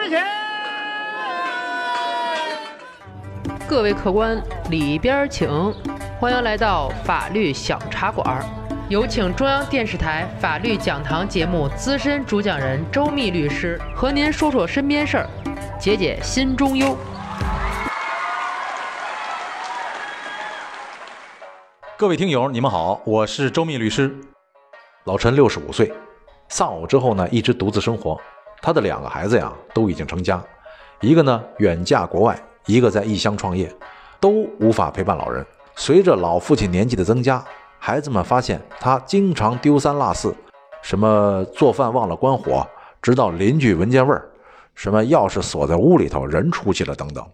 面前。各位客官，里边请，欢迎来到法律小茶馆。有请中央电视台法律讲堂节目资深主讲人周密律师和您说说身边事儿，解解心中忧。各位听友，你们好，我是周密律师。老陈六十五岁，丧偶之后呢，一直独自生活。他的两个孩子呀，都已经成家，一个呢远嫁国外，一个在异乡创业，都无法陪伴老人。随着老父亲年纪的增加，孩子们发现他经常丢三落四，什么做饭忘了关火，直到邻居闻见味儿，什么钥匙锁在屋里头，人出去了等等，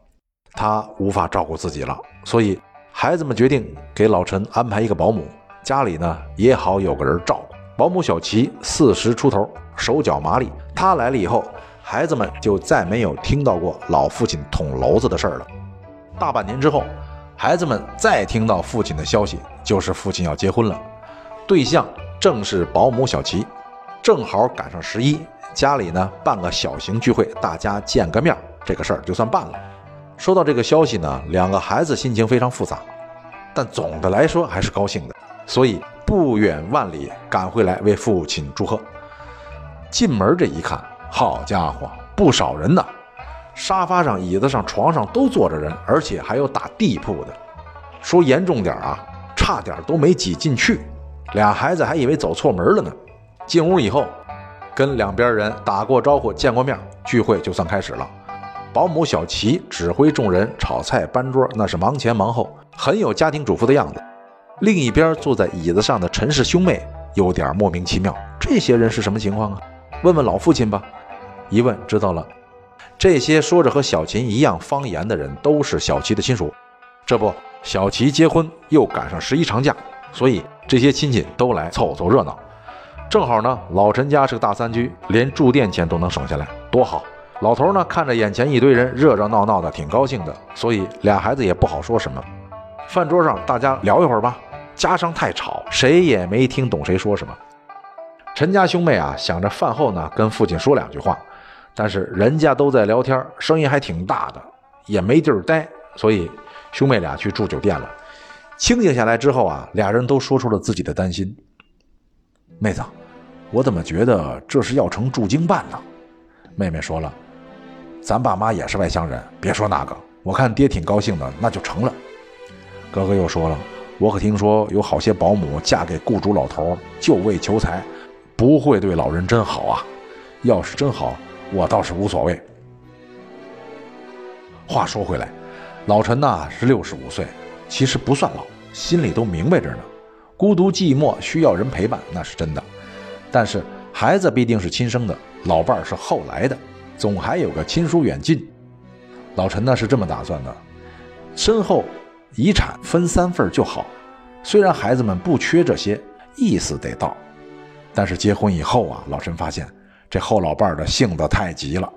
他无法照顾自己了，所以孩子们决定给老陈安排一个保姆，家里呢也好有个人照顾。保姆小齐四十出头，手脚麻利，他来了以后，孩子们就再没有听到过老父亲捅娄子的事儿了。大半年之后。孩子们再听到父亲的消息，就是父亲要结婚了，对象正是保姆小齐，正好赶上十一，家里呢办个小型聚会，大家见个面，这个事儿就算办了。收到这个消息呢，两个孩子心情非常复杂，但总的来说还是高兴的，所以不远万里赶回来为父亲祝贺。进门这一看，好家伙，不少人呢。沙发上、椅子上、床上都坐着人，而且还有打地铺的。说严重点啊，差点都没挤进去。俩孩子还以为走错门了呢。进屋以后，跟两边人打过招呼、见过面，聚会就算开始了。保姆小齐指挥众人炒菜、搬桌，那是忙前忙后，很有家庭主妇的样子。另一边坐在椅子上的陈氏兄妹有点莫名其妙，这些人是什么情况啊？问问老父亲吧。一问知道了。这些说着和小琴一样方言的人，都是小齐的亲属。这不，小齐结婚又赶上十一长假，所以这些亲戚都来凑凑热闹。正好呢，老陈家是个大三居，连住店钱都能省下来，多好！老头呢，看着眼前一堆人热热闹闹的，挺高兴的。所以俩孩子也不好说什么。饭桌上大家聊一会儿吧，家常太吵，谁也没听懂谁说什么。陈家兄妹啊，想着饭后呢，跟父亲说两句话。但是人家都在聊天，声音还挺大的，也没地儿待，所以兄妹俩去住酒店了。清静下来之后啊，俩人都说出了自己的担心。妹子，我怎么觉得这是要成驻京办呢？妹妹说了，咱爸妈也是外乡人，别说那个，我看爹挺高兴的，那就成了。哥哥又说了，我可听说有好些保姆嫁给雇主老头，就为求财，不会对老人真好啊。要是真好。我倒是无所谓。话说回来，老陈呐是六十五岁，其实不算老，心里都明白着呢。孤独寂寞需要人陪伴，那是真的。但是孩子毕竟是亲生的，老伴儿是后来的，总还有个亲疏远近。老陈呢是这么打算的：身后遗产分三份就好。虽然孩子们不缺这些，意思得到。但是结婚以后啊，老陈发现。这后老伴儿的性子太急了，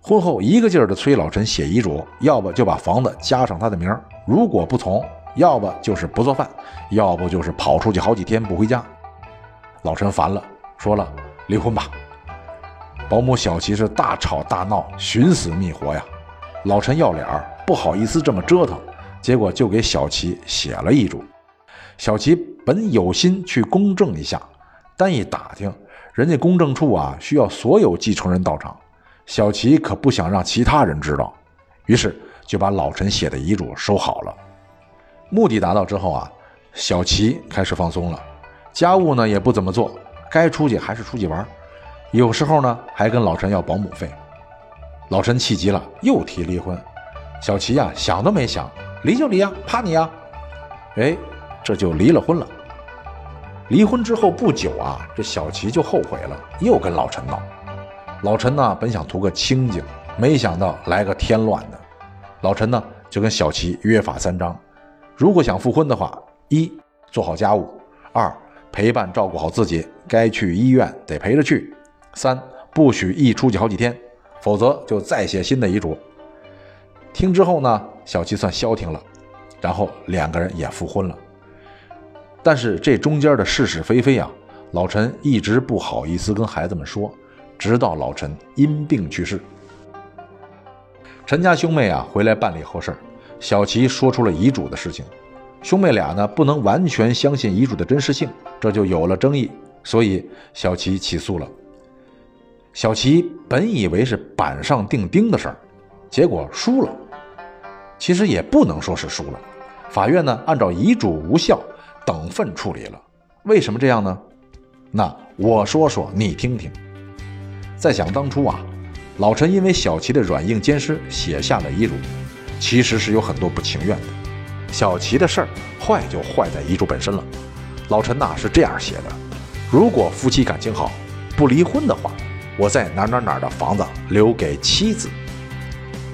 婚后一个劲儿的催老陈写遗嘱，要不就把房子加上他的名儿，如果不从，要不就是不做饭，要不就是跑出去好几天不回家。老陈烦了，说了离婚吧。保姆小齐是大吵大闹，寻死觅活呀。老陈要脸儿，不好意思这么折腾，结果就给小齐写了遗嘱。小齐本有心去公证一下，但一打听。人家公证处啊，需要所有继承人到场，小齐可不想让其他人知道，于是就把老陈写的遗嘱收好了。目的达到之后啊，小齐开始放松了，家务呢也不怎么做，该出去还是出去玩，有时候呢还跟老陈要保姆费。老陈气急了，又提离婚，小齐呀想都没想，离就离呀，怕你呀？哎，这就离了婚了。离婚之后不久啊，这小齐就后悔了，又跟老陈闹。老陈呢，本想图个清静，没想到来个添乱的。老陈呢，就跟小齐约法三章：如果想复婚的话，一做好家务；二陪伴照顾好自己，该去医院得陪着去；三不许一出去好几天，否则就再写新的遗嘱。听之后呢，小齐算消停了，然后两个人也复婚了。但是这中间的是是非非啊，老陈一直不好意思跟孩子们说，直到老陈因病去世。陈家兄妹啊回来办理后事小齐说出了遗嘱的事情。兄妹俩呢不能完全相信遗嘱的真实性，这就有了争议，所以小齐起诉了。小齐本以为是板上钉钉的事儿，结果输了。其实也不能说是输了，法院呢按照遗嘱无效等份处理了。为什么这样呢？那我说说你听听。在想当初啊，老陈因为小齐的软硬兼施写下了遗嘱，其实是有很多不情愿的。小齐的事儿坏就坏在遗嘱本身了。老陈呐是这样写的：如果夫妻感情好，不离婚的话，我在哪哪哪的房子留给妻子。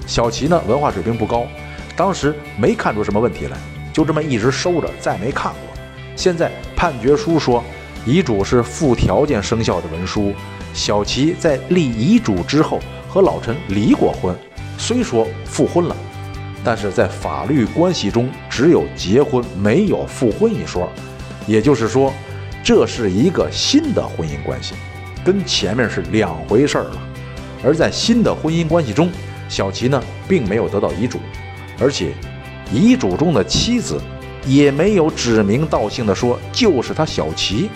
小齐呢文化水平不高，当时没看出什么问题来，就这么一直收着，再没看过。现在判决书说，遗嘱是附条件生效的文书。小齐在立遗嘱之后和老陈离过婚，虽说复婚了，但是在法律关系中只有结婚没有复婚一说，也就是说，这是一个新的婚姻关系，跟前面是两回事儿了。而在新的婚姻关系中，小齐呢并没有得到遗嘱，而且遗嘱中的妻子也没有指名道姓的说就是他小齐，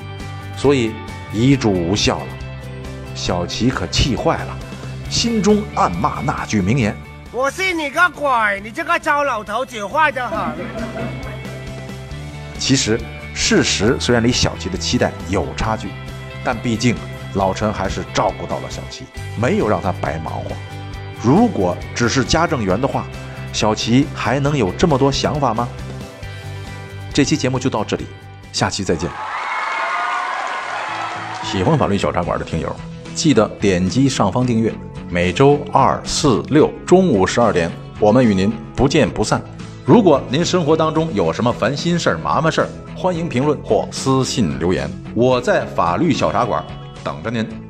所以遗嘱无效了。小齐可气坏了，心中暗骂那句名言：“我信你个鬼！你这个糟老头子坏得很。”其实，事实虽然离小齐的期待有差距，但毕竟老陈还是照顾到了小齐，没有让他白忙活。如果只是家政员的话，小齐还能有这么多想法吗？这期节目就到这里，下期再见。喜欢法律小茶馆的听友。记得点击上方订阅，每周二、四、六中午十二点，我们与您不见不散。如果您生活当中有什么烦心事儿、麻烦事儿，欢迎评论或私信留言，我在法律小茶馆等着您。